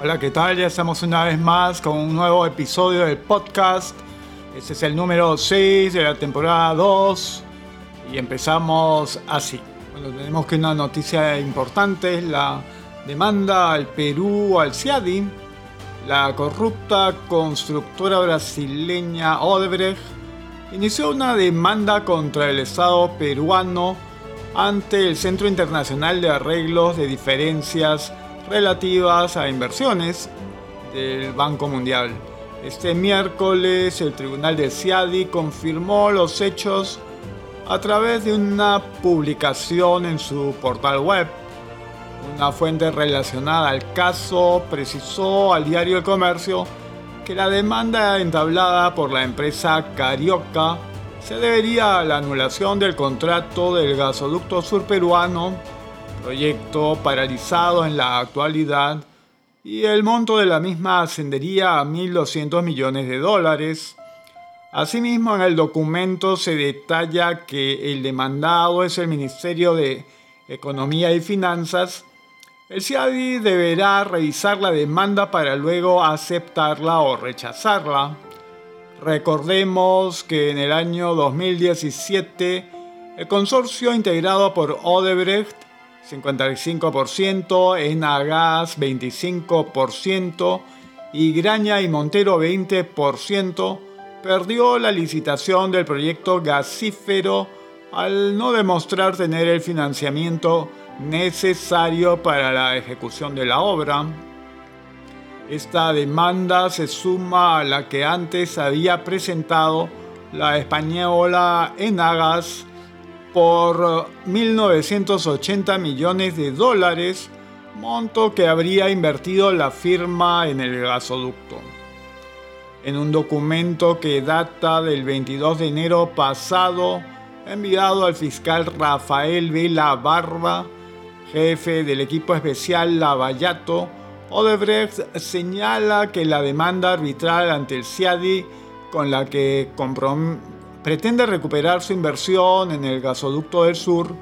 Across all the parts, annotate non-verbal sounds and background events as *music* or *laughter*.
Hola, ¿qué tal? Ya estamos una vez más con un nuevo episodio del podcast. Este es el número 6 de la temporada 2 y empezamos así. Bueno, tenemos que una noticia importante es la demanda al Perú al CIADI. La corrupta constructora brasileña Odebrecht inició una demanda contra el Estado peruano ante el Centro Internacional de Arreglos de Diferencias relativas a inversiones del Banco Mundial. Este miércoles el Tribunal de CIADI confirmó los hechos a través de una publicación en su portal web. Una fuente relacionada al caso precisó al diario El Comercio que la demanda entablada por la empresa Carioca se debería a la anulación del contrato del gasoducto surperuano proyecto paralizado en la actualidad y el monto de la misma ascendería a 1.200 millones de dólares. Asimismo, en el documento se detalla que el demandado es el Ministerio de Economía y Finanzas. El CIADI deberá revisar la demanda para luego aceptarla o rechazarla. Recordemos que en el año 2017 el consorcio integrado por Odebrecht 55%, Enagas 25% y Graña y Montero 20%, perdió la licitación del proyecto gasífero al no demostrar tener el financiamiento necesario para la ejecución de la obra. Esta demanda se suma a la que antes había presentado la española Enagas por 1.980 millones de dólares, monto que habría invertido la firma en el gasoducto. En un documento que data del 22 de enero pasado, enviado al fiscal Rafael Vela Barba, jefe del equipo especial Lavallato, Odebrecht señala que la demanda arbitral ante el CIADI con la que pretende recuperar su inversión en el gasoducto del sur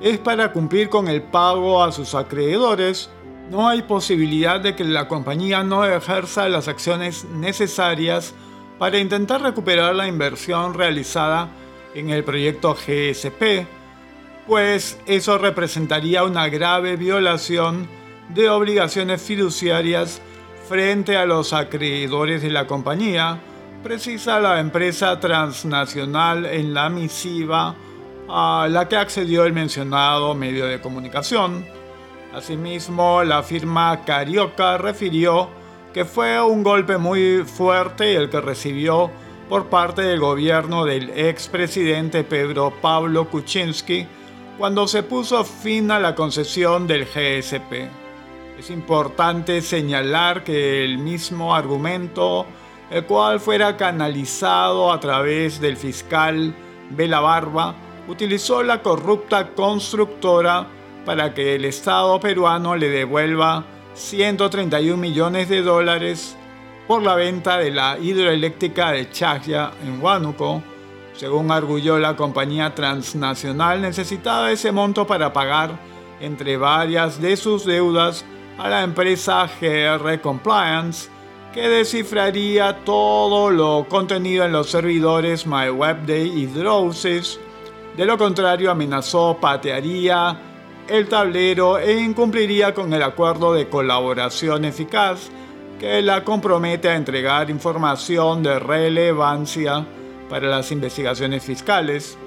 es para cumplir con el pago a sus acreedores. No hay posibilidad de que la compañía no ejerza las acciones necesarias para intentar recuperar la inversión realizada en el proyecto GSP, pues eso representaría una grave violación de obligaciones fiduciarias frente a los acreedores de la compañía, precisa la empresa transnacional en la misiva a la que accedió el mencionado medio de comunicación. Asimismo, la firma Carioca refirió que fue un golpe muy fuerte el que recibió por parte del gobierno del expresidente Pedro Pablo Kuczynski cuando se puso fin a la concesión del GSP. Es importante señalar que el mismo argumento el cual fuera canalizado a través del fiscal Vela Barba, utilizó la corrupta constructora para que el Estado peruano le devuelva 131 millones de dólares por la venta de la hidroeléctrica de Chagya en Huánuco. Según arguyó la compañía transnacional, necesitaba ese monto para pagar, entre varias de sus deudas, a la empresa GR Compliance, que descifraría todo lo contenido en los servidores MyWebDay y Drowses. De lo contrario, amenazó patearía el tablero e incumpliría con el acuerdo de colaboración eficaz que la compromete a entregar información de relevancia para las investigaciones fiscales.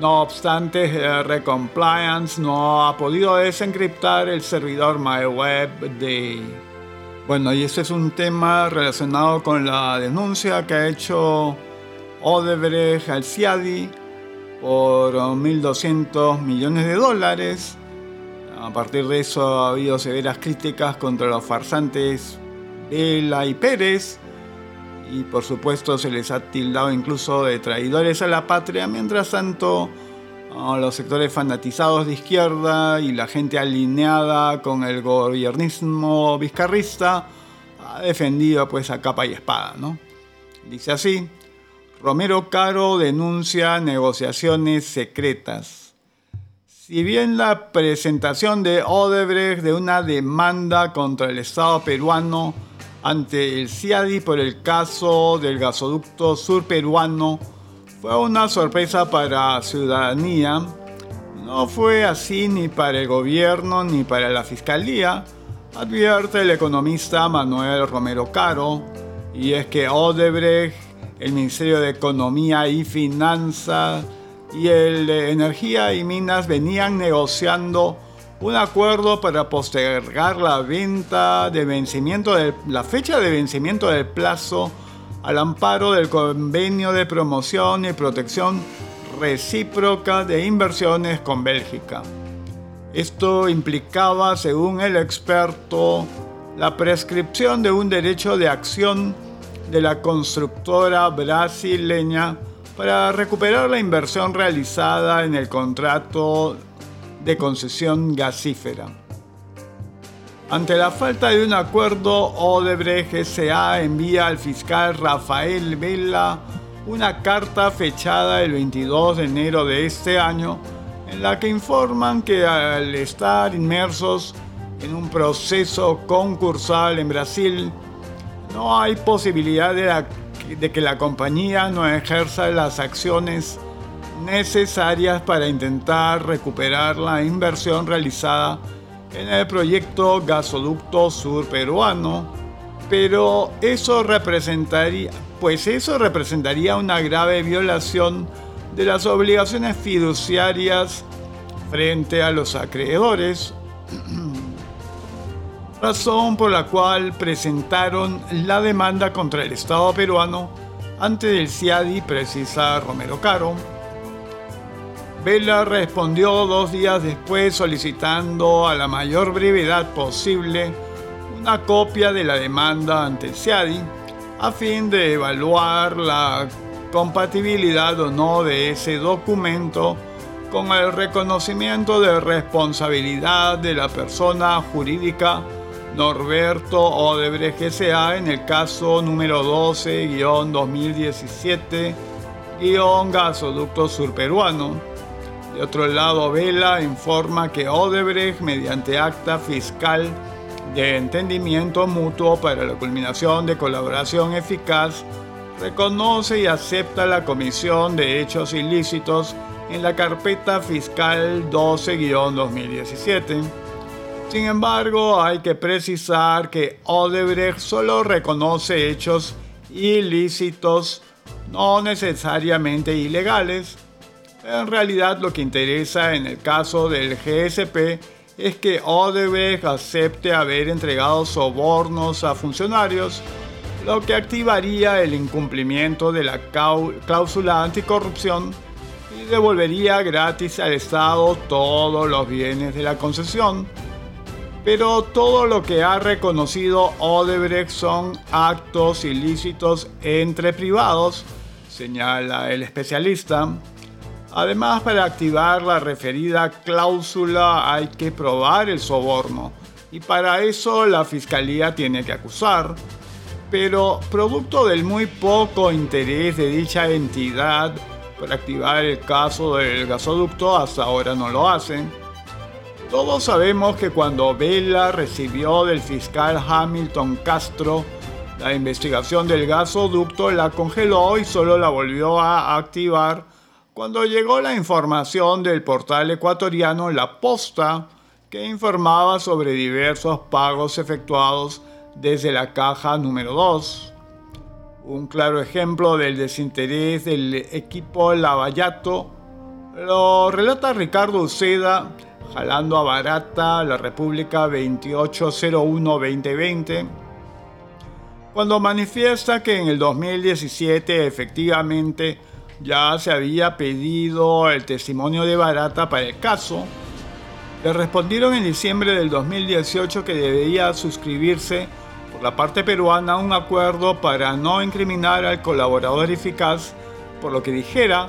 No obstante, R-Compliance no ha podido desencriptar el servidor MyWebDay. Bueno, y este es un tema relacionado con la denuncia que ha hecho Odebrecht al CIADI por 1.200 millones de dólares. A partir de eso ha habido severas críticas contra los farsantes Vela y Pérez. Y por supuesto se les ha tildado incluso de traidores a la patria. Mientras tanto, los sectores fanatizados de izquierda y la gente alineada con el gobiernismo vizcarrista ha defendido pues a capa y espada, ¿no? Dice así, Romero Caro denuncia negociaciones secretas. Si bien la presentación de Odebrecht de una demanda contra el Estado peruano ante el CIADI por el caso del gasoducto sur peruano fue una sorpresa para la ciudadanía, no fue así ni para el gobierno ni para la fiscalía, advierte el economista Manuel Romero Caro, y es que Odebrecht, el Ministerio de Economía y Finanzas y el de Energía y Minas venían negociando un acuerdo para postergar la venta de vencimiento de la fecha de vencimiento del plazo al amparo del convenio de promoción y protección recíproca de inversiones con Bélgica. Esto implicaba, según el experto, la prescripción de un derecho de acción de la constructora brasileña para recuperar la inversión realizada en el contrato de concesión gasífera. Ante la falta de un acuerdo, Odebrecht S.A. envía al fiscal Rafael Vela una carta fechada el 22 de enero de este año en la que informan que al estar inmersos en un proceso concursal en Brasil, no hay posibilidad de, de, que la compañía no ejerza las acciones necesarias para intentar recuperar la inversión realizada en el proyecto Gasoducto Sur Peruano, pero eso representaría, pues eso representaría una grave violación de las obligaciones fiduciarias frente a los acreedores, *clears throat* razón por la cual presentaron la demanda contra el Estado peruano ante el CIADI, precisa Romero Caro. Vela respondió dos días después solicitando a la mayor brevedad posible una copia de la demanda ante CIADI a fin de evaluar la compatibilidad o no de ese documento con el reconocimiento de responsabilidad de la persona jurídica Norberto Odebrecht S.A. en el caso número 12-2017-gasoducto surperuano. De otro lado, Vela informa que Odebrecht, mediante acta fiscal de entendimiento mutuo para la culminación de colaboración eficaz, reconoce y acepta la comisión de hechos ilícitos en la carpeta fiscal 12-2017. Sin embargo, hay que precisar que Odebrecht solo reconoce hechos ilícitos, no necesariamente ilegales. En realidad lo que interesa en el caso del GSP es que Odebrecht acepte haber entregado sobornos a funcionarios lo que activaría el incumplimiento de la cláusula anticorrupción y devolvería gratis al Estado todos los bienes de la concesión. Pero todo lo que ha reconocido Odebrecht son actos ilícitos entre privados, señala el especialista. Además, para activar la referida cláusula hay que probar el soborno, y para eso la Fiscalía tiene que acusar pero producto del muy poco interés de dicha entidad por activar el caso del gasoducto, hasta ahora no lo hacen. Todos sabemos que cuando Vela recibió del fiscal Hamilton Castro la investigación del gasoducto, la congeló y solo la volvió a activar cuando llegó la información del portal ecuatoriano La Posta, que informaba sobre diversos pagos efectuados desde la caja número 2. Un claro ejemplo del desinterés del equipo Lavallato lo relata Ricardo Uceda, jalando a barata la República 2801-2020, cuando manifiesta que en el 2017 efectivamente ya se había pedido el testimonio de barata para el caso, le respondieron en diciembre del 2018 que debía suscribirse la parte peruana un acuerdo para no incriminar al colaborador eficaz por lo que dijera,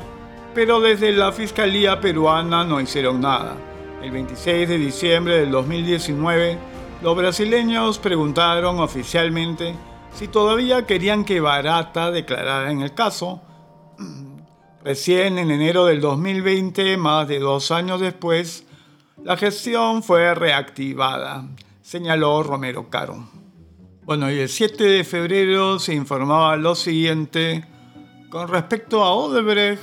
pero desde la Fiscalía peruana no hicieron nada. El 26 de diciembre del 2019, los brasileños preguntaron oficialmente si todavía querían que Barata declarara en el caso. Recién en enero del 2020, más de dos años después, la gestión fue reactivada, señaló Romero Caro. Bueno, y el 7 de febrero se informaba lo siguiente con respecto a Odebrecht.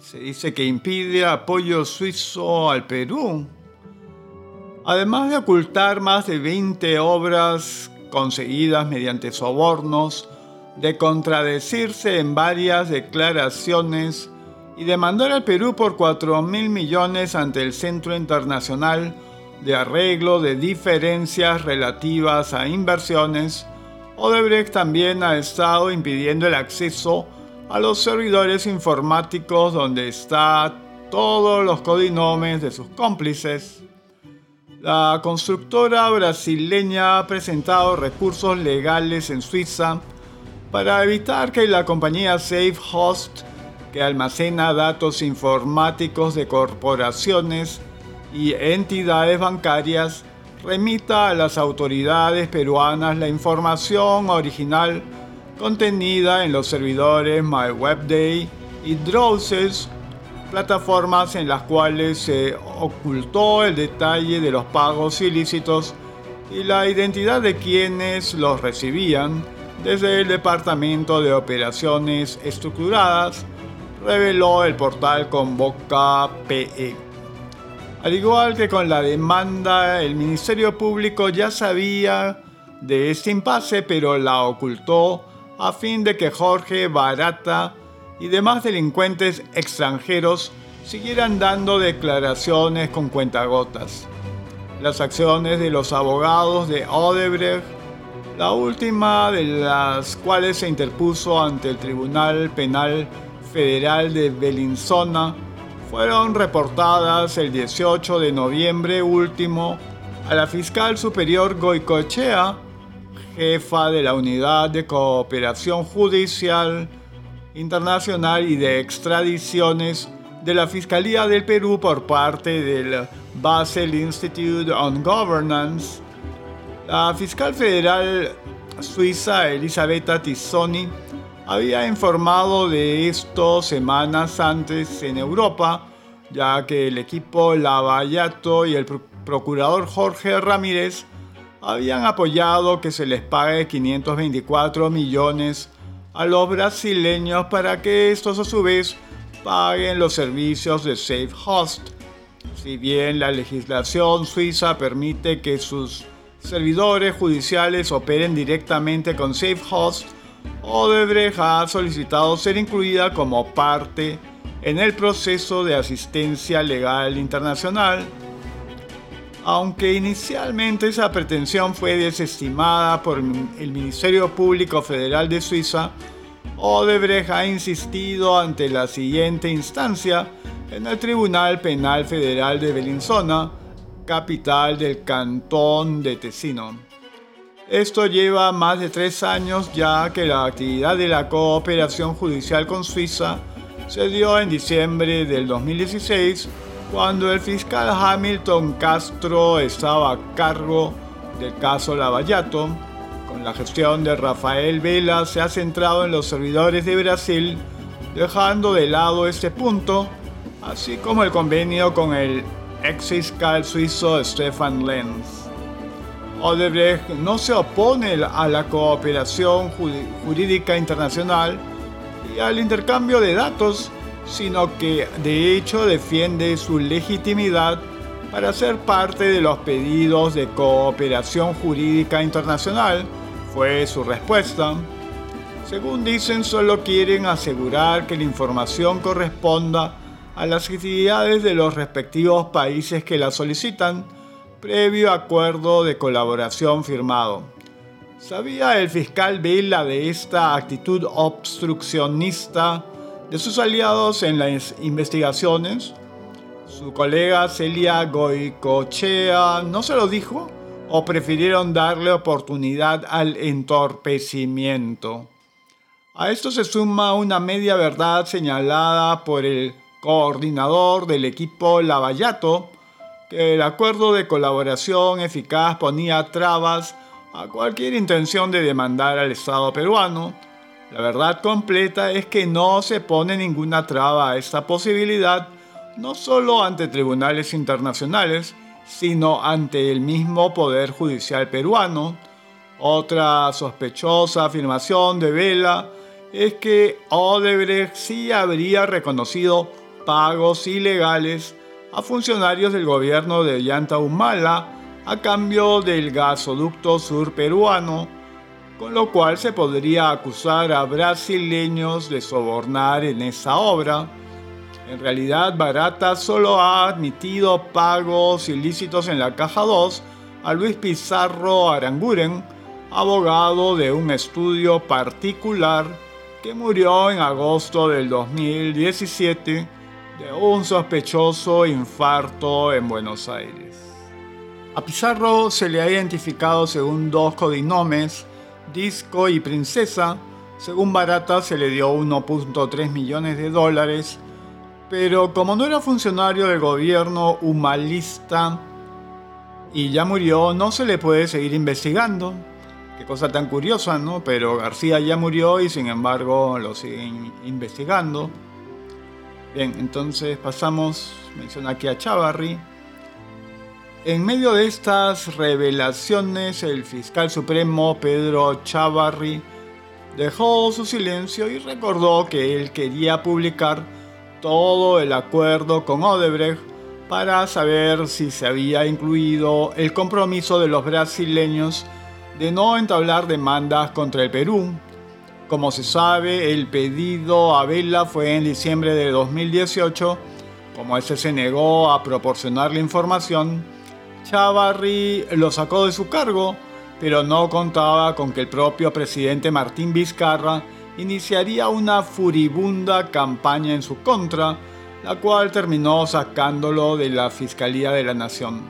Se dice que impide apoyo suizo al Perú. Además de ocultar más de 20 obras conseguidas mediante sobornos, de contradecirse en varias declaraciones y demandar al Perú por 4 mil millones ante el Centro Internacional de Arreglo de Diferencias Relativas a Inversiones, Odebrecht también ha estado impidiendo el acceso a los servidores informáticos donde está todos los codinomes de sus cómplices. La constructora brasileña ha presentado recursos legales en Suiza para evitar que la compañía SafeHost, que almacena datos informáticos de corporaciones y entidades bancarias, remita a las autoridades peruanas la información original contenida en los servidores MyWebDay y Drowses, plataformas en las cuales se ocultó el detalle de los pagos ilícitos y la identidad de quienes los recibían desde el Departamento de Operaciones Estructuradas, reveló el portal Convoca PE. Al igual que con la demanda, el Ministerio Público ya sabía de este impasse, pero la ocultó a fin de que Jorge Barata y demás delincuentes extranjeros siguieran dando declaraciones con cuentagotas. Las acciones de los abogados de Odebrecht, la última de las cuales se interpuso ante el Tribunal Penal Federal de Bellinzona, fueron reportadas el 18 de noviembre último a la fiscal superior Goicochea, jefa de la Unidad de Cooperación Judicial Internacional y de Extradiciones de la Fiscalía del Perú por parte del Basel Institute on Governance, la fiscal federal suiza Elisabetta Tissoni había informado de esto semanas antes en Europa, ya que el equipo Lavallato y el procurador Jorge Ramírez habían apoyado que se les pague 524 millones a los brasileños para que estos a su vez paguen los servicios de SafeHost. Si bien la legislación suiza permite que sus servidores judiciales operen directamente con SafeHost, Odebrecht ha solicitado ser incluida como parte en el proceso de asistencia legal internacional. Aunque inicialmente esa pretensión fue desestimada por el Ministerio Público Federal de Suiza, Odebrecht ha insistido ante la siguiente instancia en el Tribunal Penal Federal de Bellinzona, capital del cantón de Tesino. Esto lleva más de tres años ya que la actividad de la cooperación judicial con Suiza se dio en diciembre del 2016 cuando el fiscal Hamilton Castro estaba a cargo del caso Lavallato. Con la gestión de Rafael Vela se ha centrado en los servidores de Brasil, dejando de lado este punto, así como el convenio con el ex fiscal suizo Stefan Lenz. Odebrecht no se opone a la cooperación jurídica internacional y al intercambio de datos, sino que de hecho defiende su legitimidad para ser parte de los pedidos de cooperación jurídica internacional, fue su respuesta. Según dicen, solo quieren asegurar que la información corresponda a las actividades de los respectivos países que la solicitan, previo acuerdo de colaboración firmado. ¿Sabía el fiscal Vela de esta actitud obstruccionista de sus aliados en las investigaciones? ¿Su colega Celia Goicochea no se lo dijo? ¿O prefirieron darle oportunidad al entorpecimiento? A esto se suma una media verdad señalada por el coordinador del equipo Lavallato, que el acuerdo de colaboración eficaz ponía trabas a cualquier intención de demandar al Estado peruano. La verdad completa es que no se pone ninguna traba a esta posibilidad, no solo ante tribunales internacionales, sino ante el mismo Poder Judicial peruano. Otra sospechosa afirmación de Vela es que Odebrecht sí habría reconocido pagos ilegales a funcionarios del gobierno de Humala a cambio del gasoducto sur peruano, con lo cual se podría acusar a brasileños de sobornar en esa obra. En realidad, Barata solo ha admitido pagos ilícitos en la caja 2 a Luis Pizarro Aranguren, abogado de un estudio particular que murió en agosto del 2017 de un sospechoso infarto en Buenos Aires. A Pizarro se le ha identificado según dos codinomes, Disco y Princesa. Según Barata se le dio 1.3 millones de dólares pero como no era funcionario del gobierno humanista y ya murió, no se le puede seguir investigando. Qué cosa tan curiosa, ¿no? Pero García ya murió y sin embargo lo siguen investigando. Bien, entonces pasamos, menciona aquí a Chavarri. En medio de estas revelaciones, el fiscal supremo Pedro Chavarri dejó su silencio y recordó que él quería publicar todo el acuerdo con Odebrecht para saber si se había incluido el compromiso de los brasileños de no entablar demandas contra el Perú. Como se sabe, el pedido a Vela fue en diciembre de 2018. Como ese se negó a proporcionar la información, Chavarri lo sacó de su cargo, pero no contaba con que el propio presidente Martín Vizcarra iniciaría una furibunda campaña en su contra, la cual terminó sacándolo de la Fiscalía de la Nación.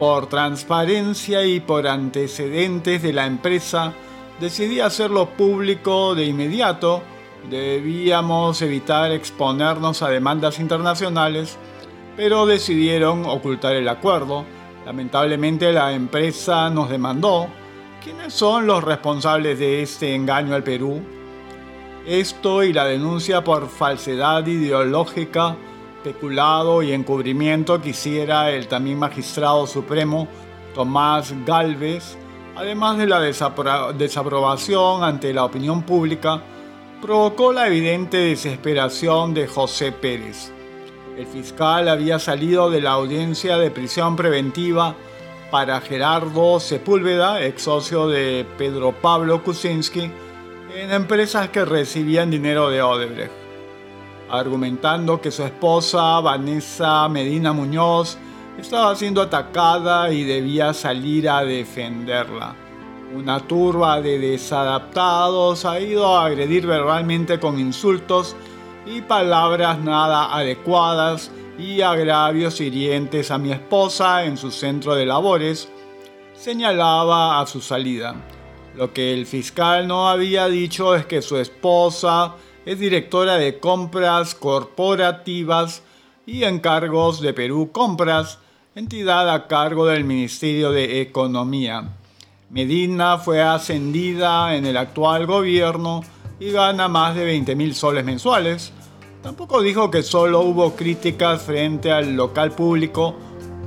Por transparencia y por antecedentes de la empresa, decidí hacerlo público de inmediato. Debíamos evitar exponernos a demandas internacionales, pero decidieron ocultar el acuerdo. Lamentablemente la empresa nos demandó ¿Quiénes son los responsables de este engaño al Perú? Esto y la denuncia por falsedad ideológica, peculado y encubrimiento que hiciera el también magistrado supremo Tomás Galvez, además de la desaprobación ante la opinión pública, provocó la evidente desesperación de José Pérez. El fiscal había salido de la audiencia de prisión preventiva para Gerardo Sepúlveda, ex socio de Pedro Pablo Kuczynski, en empresas que recibían dinero de Odebrecht, argumentando que su esposa Vanessa Medina Muñoz estaba siendo atacada y debía salir a defenderla. Una turba de desadaptados ha ido a agredir verbalmente con insultos y palabras nada adecuadas y agravios hirientes a mi esposa en su centro de labores, señalaba a su salida. Lo que el fiscal no había dicho es que su esposa es directora de compras corporativas y encargos de Perú Compras, entidad a cargo del Ministerio de Economía. Medina fue ascendida en el actual gobierno y gana más de 20 mil soles mensuales, Tampoco dijo que solo hubo críticas frente al local público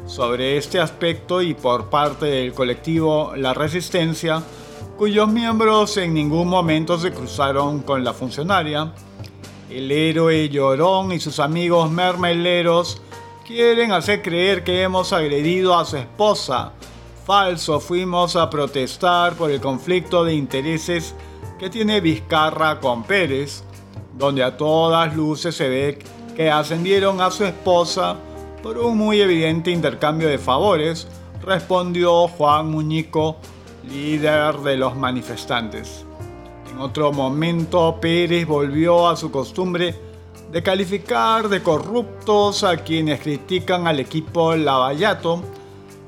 sobre este aspecto y por parte del colectivo La Resistencia, cuyos miembros en ningún momento se cruzaron con la funcionaria. El héroe llorón y sus amigos mermeleros quieren hacer creer que hemos agredido a su esposa. Falso, fuimos a protestar por el conflicto de intereses que tiene Vizcarra con Pérez donde a todas luces se ve que ascendieron a su esposa por un muy evidente intercambio de favores, respondió Juan Muñico, líder de los manifestantes. En otro momento, Pérez volvió a su costumbre de calificar de corruptos a quienes critican al equipo Lavallato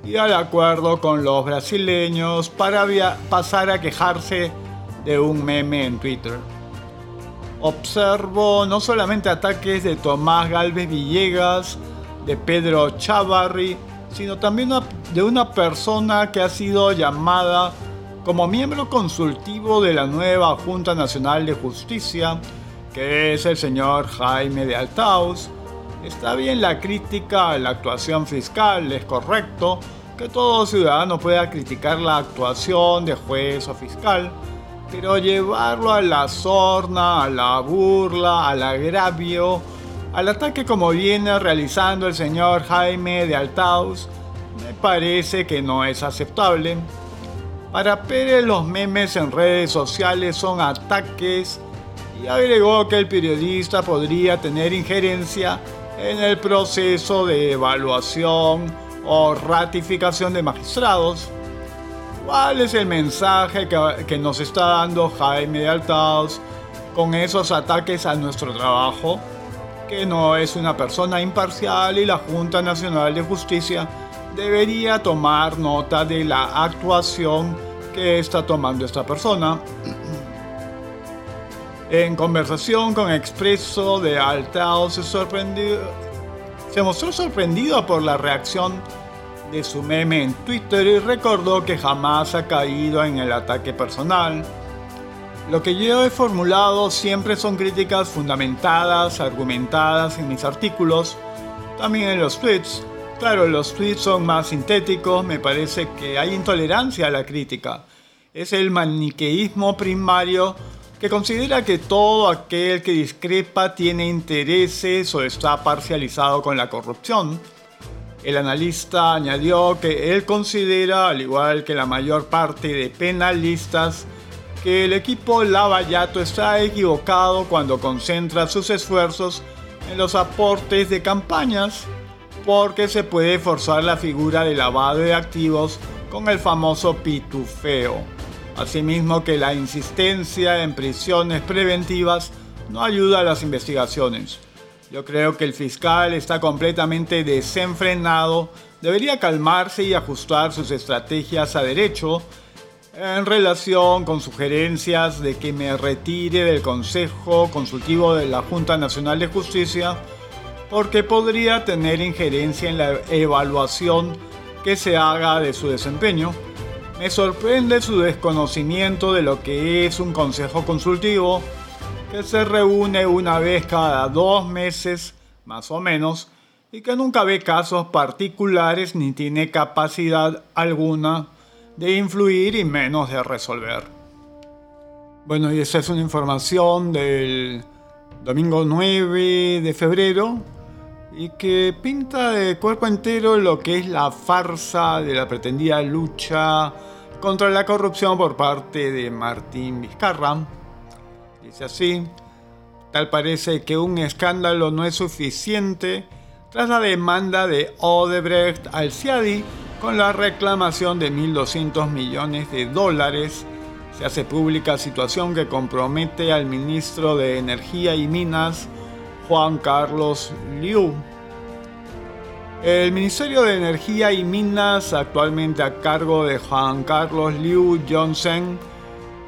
y al acuerdo con los brasileños para pasar a quejarse de un meme en Twitter. Observo no solamente ataques de Tomás Galvez Villegas, de Pedro Chavarri, sino también de una persona que ha sido llamada como miembro consultivo de la nueva Junta Nacional de Justicia, que es el señor Jaime de Altaus, Está bien la crítica a la actuación fiscal, es correcto que todo ciudadano pueda criticar la actuación de juez o fiscal, pero llevarlo a la sorna, a la burla, al agravio, al ataque como viene realizando el señor Jaime de Altaus, me parece que no es aceptable. Para Pérez los memes en redes sociales son ataques y agregó que el periodista podría tener injerencia en el proceso de evaluación o ratificación de magistrados. ¿Cuál es el mensaje que, nos está dando Jaime de Altaos con esos ataques a nuestro trabajo? Que no es una persona imparcial y la Junta Nacional de Justicia debería tomar nota de la actuación que está tomando esta persona. En conversación con Expreso de Altao se sorprendió, se mostró sorprendido por la reacción de su meme en Twitter y recordó que jamás ha caído en el ataque personal. Lo que yo he formulado siempre son críticas fundamentadas, argumentadas en mis artículos, también en los tweets. Claro, los tweets son más sintéticos, me parece que hay intolerancia a la crítica. Es el maniqueísmo primario que considera que todo aquel que discrepa tiene intereses o está parcializado con la corrupción. El analista añadió que él considera, al igual que la mayor parte de penalistas, que el equipo Lavallato está equivocado cuando concentra sus esfuerzos en los aportes de campañas, porque se puede forzar la figura de lavado de activos con el famoso pitufeo. Asimismo que la insistencia en prisiones preventivas no ayuda a las investigaciones. Yo creo que el fiscal está completamente desenfrenado, debería calmarse y ajustar sus estrategias a derecho en relación con sugerencias de que me retire del Consejo Consultivo de la Junta Nacional de Justicia porque podría tener injerencia en la evaluación que se haga de su desempeño me sorprende su desconocimiento de lo que es un consejo consultivo que se reúne una vez cada dos meses, más o menos, y que nunca ve casos particulares ni tiene capacidad alguna de influir y menos de resolver. Bueno, y esa es una información del domingo 9 de febrero y que pinta de cuerpo entero lo que es la farsa de la pretendida lucha contra la corrupción por parte de Martín Vizcarra. Dice así, tal parece que un escándalo no es suficiente tras la demanda de Odebrecht al CIADI con la reclamación de 1.200 millones de dólares. Se hace pública situación que compromete al ministro de Energía y Minas, Juan Carlos Liu. El Ministerio de Energía y Minas, actualmente a cargo de Juan Carlos Liu Johnson,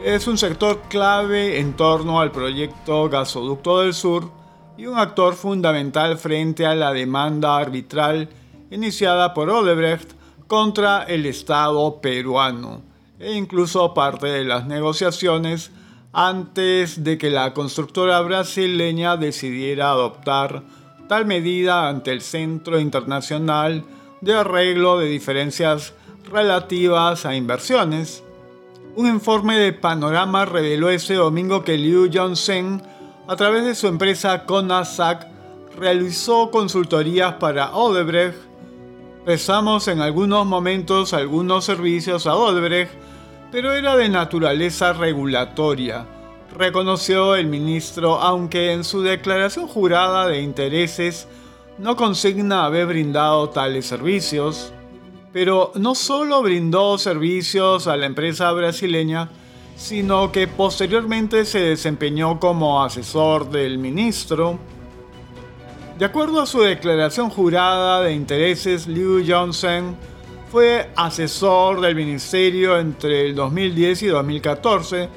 es un sector clave en torno al proyecto Gasoducto del Sur y un actor fundamental frente a la demanda arbitral iniciada por Odebrecht contra el Estado peruano e incluso parte de las negociaciones antes de que la constructora brasileña decidiera adoptar tal medida ante el Centro Internacional de Arreglo de Diferencias Relativas a Inversiones. Un informe de Panorama reveló ese domingo que Liu Johnson, a través de su empresa Conasac, realizó consultorías para Odebrecht. Prestamos en algunos momentos algunos servicios a Odebrecht pero era de naturaleza regulatoria, reconoció el ministro, aunque en su declaración jurada de intereses no consigna haber brindado tales servicios, pero no solo brindó servicios a la empresa brasileña, sino que posteriormente se desempeñó como asesor del ministro. De acuerdo a su declaración jurada de intereses, Liu Johnson fue asesor del ministerio entre el 2010 y 2014.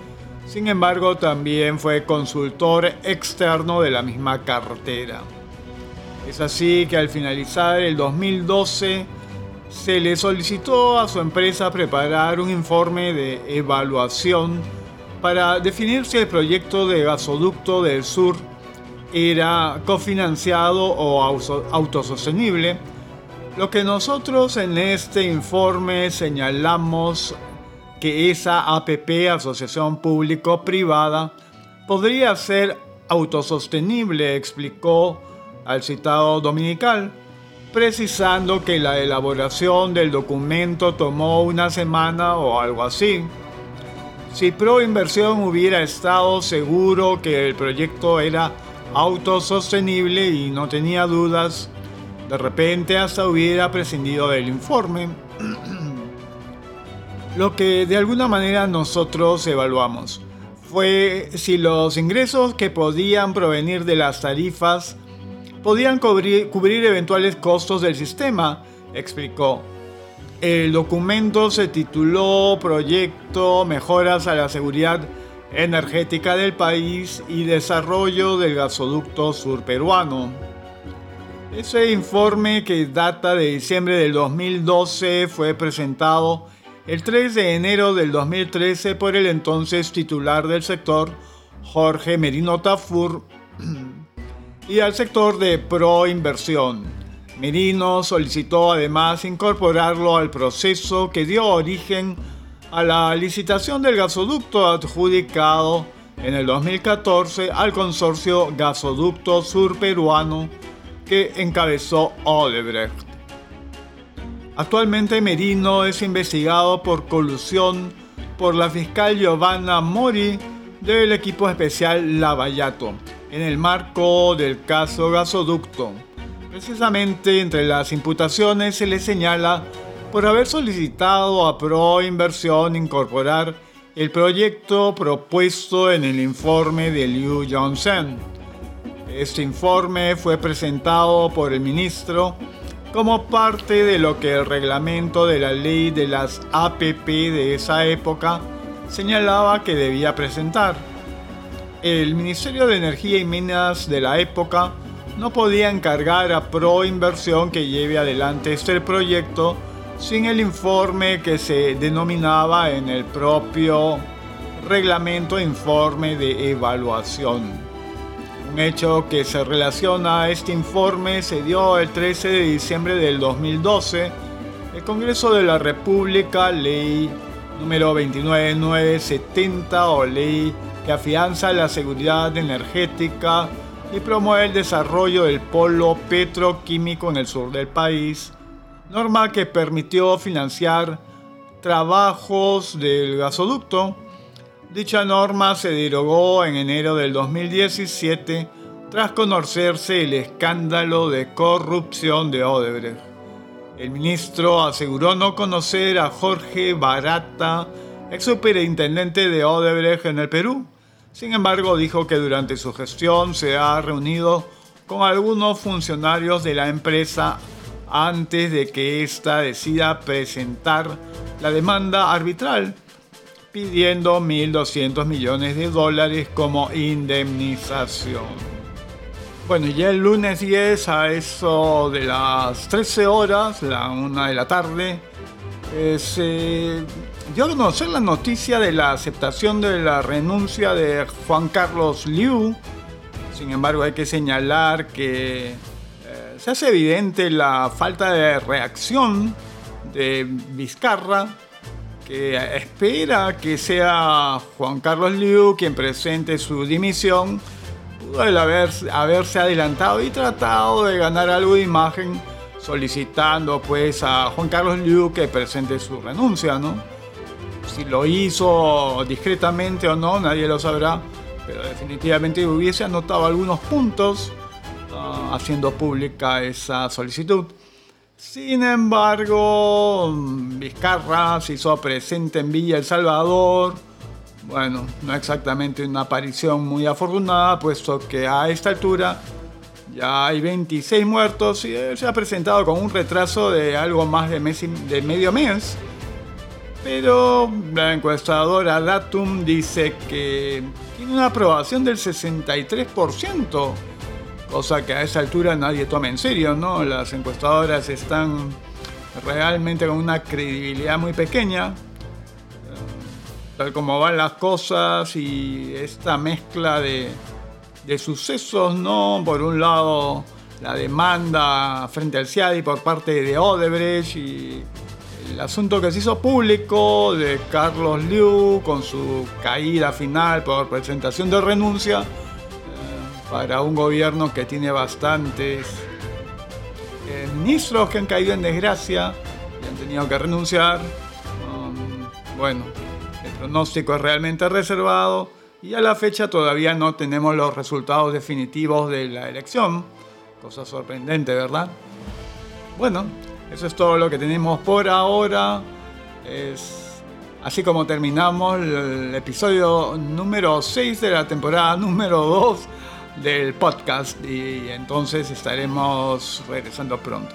Sin embargo, también fue consultor externo de la misma cartera. Es así que al finalizar el 2012 se le solicitó a su empresa preparar un informe de evaluación para definir si el proyecto de gasoducto del sur era cofinanciado o autosostenible, lo que nosotros en este informe señalamos que esa APP, Asociación Público-Privada, podría ser autosostenible, explicó al citado dominical, precisando que la elaboración del documento tomó una semana o algo así. Si Proinversión hubiera estado seguro que el proyecto era autosostenible y no tenía dudas, de repente hasta hubiera prescindido del informe. *clears throat* Lo que de alguna manera nosotros evaluamos fue si los ingresos que podían provenir de las tarifas podían cubrir, eventuales costos del sistema, explicó. El documento se tituló Proyecto Mejoras a la Seguridad Energética del País y Desarrollo del Gasoducto Sur Peruano. Ese informe que data de diciembre del 2012 fue presentado el 3 de enero del 2013 por el entonces titular del sector, Jorge Merino Tafur, y al sector de Proinversión. Merino solicitó además incorporarlo al proceso que dio origen a la licitación del gasoducto adjudicado en el 2014 al consorcio Gasoducto Sur Peruano que encabezó Odebrecht. Actualmente Merino es investigado por colusión por la fiscal Giovanna Mori del equipo especial Lavallato en el marco del caso Gasoducto. Precisamente entre las imputaciones se le señala por haber solicitado a Pro Inversión incorporar el proyecto propuesto en el informe de Liu Johnson. Este informe fue presentado por el ministro como parte de lo que el reglamento de la ley de las APP de esa época señalaba que debía presentar el Ministerio de Energía y Minas de la época no podía encargar a Pro Inversión que lleve adelante este proyecto sin el informe que se denominaba en el propio reglamento informe de evaluación. Un hecho que se relaciona a este informe se dio el 13 de diciembre del 2012. El Congreso de la República, ley número 29970 o ley que afianza la seguridad energética y promueve el desarrollo del polo petroquímico en el sur del país, norma que permitió financiar trabajos del gasoducto. Dicha norma se derogó en enero del 2017 tras conocerse el escándalo de corrupción de Odebrecht. El ministro aseguró no conocer a Jorge Barata, ex superintendente de Odebrecht en el Perú, sin embargo, dijo que durante su gestión se ha reunido con algunos funcionarios de la empresa antes de que ésta decida presentar la demanda arbitral pidiendo 1.200 millones de dólares como indemnización. Bueno, ya el lunes 10 a eso de las 13 horas, la 1 de la tarde, eh, se dio a conocer la noticia de la aceptación de la renuncia de Juan Carlos Liu. Sin embargo, hay que señalar que eh, se hace evidente la falta de reacción de Vizcarra, que espera que sea Juan Carlos Liu quien presente su dimisión, pudo haberse adelantado y tratado de ganar algo de imagen solicitando pues a Juan Carlos Liu que presente su renuncia, ¿no? Si lo hizo discretamente o no, nadie lo sabrá, pero definitivamente hubiese anotado algunos puntos ah, haciendo pública esa solicitud. Sin embargo, Vizcarra se hizo presente en Villa El Salvador. Bueno, no exactamente una aparición muy afortunada, puesto que a esta altura ya hay 26 muertos y se ha presentado con un retraso de algo más de, de medio mes pero la encuestadora Datum dice que tiene una aprobación del 63%, cosa que a esa altura nadie toma en serio, ¿no? Las encuestadoras están realmente con una credibilidad muy pequeña, eh, tal como van las cosas y esta mezcla de de sucesos, ¿no? Por un lado, la demanda frente al CIADI por parte de Odebrecht y el asunto que se hizo público de Carlos Liu con su caída final por presentación de renuncia para un gobierno que tiene bastantes eh, ministros que han caído en desgracia y han tenido que renunciar. Um, bueno, el pronóstico es realmente reservado y a la fecha todavía no tenemos los resultados definitivos de la elección. Cosa sorprendente, ¿verdad? Bueno, eso es todo lo que tenemos por ahora. Es así como terminamos el episodio número 6 de la temporada número 2 del podcast y entonces estaremos regresando pronto.